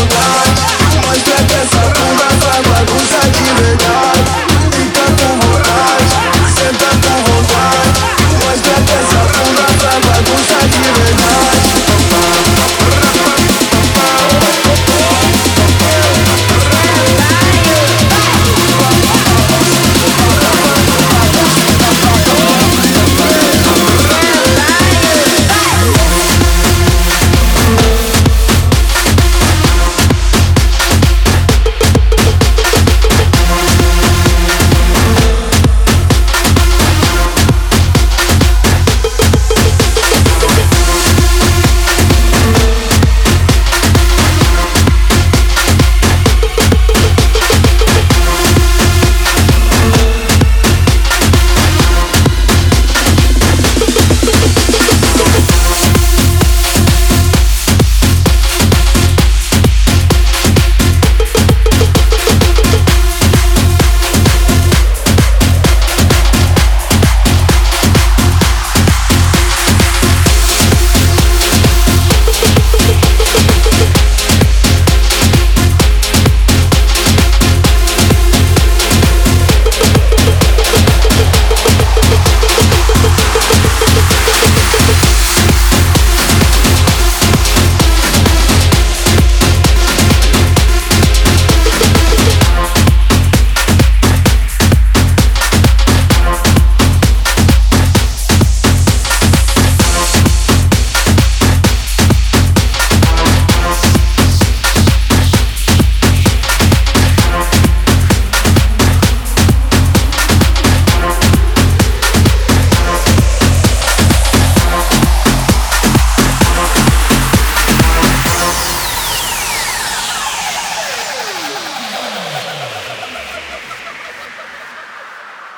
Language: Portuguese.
mudar Mas é que essa conversa bagunça de verdade.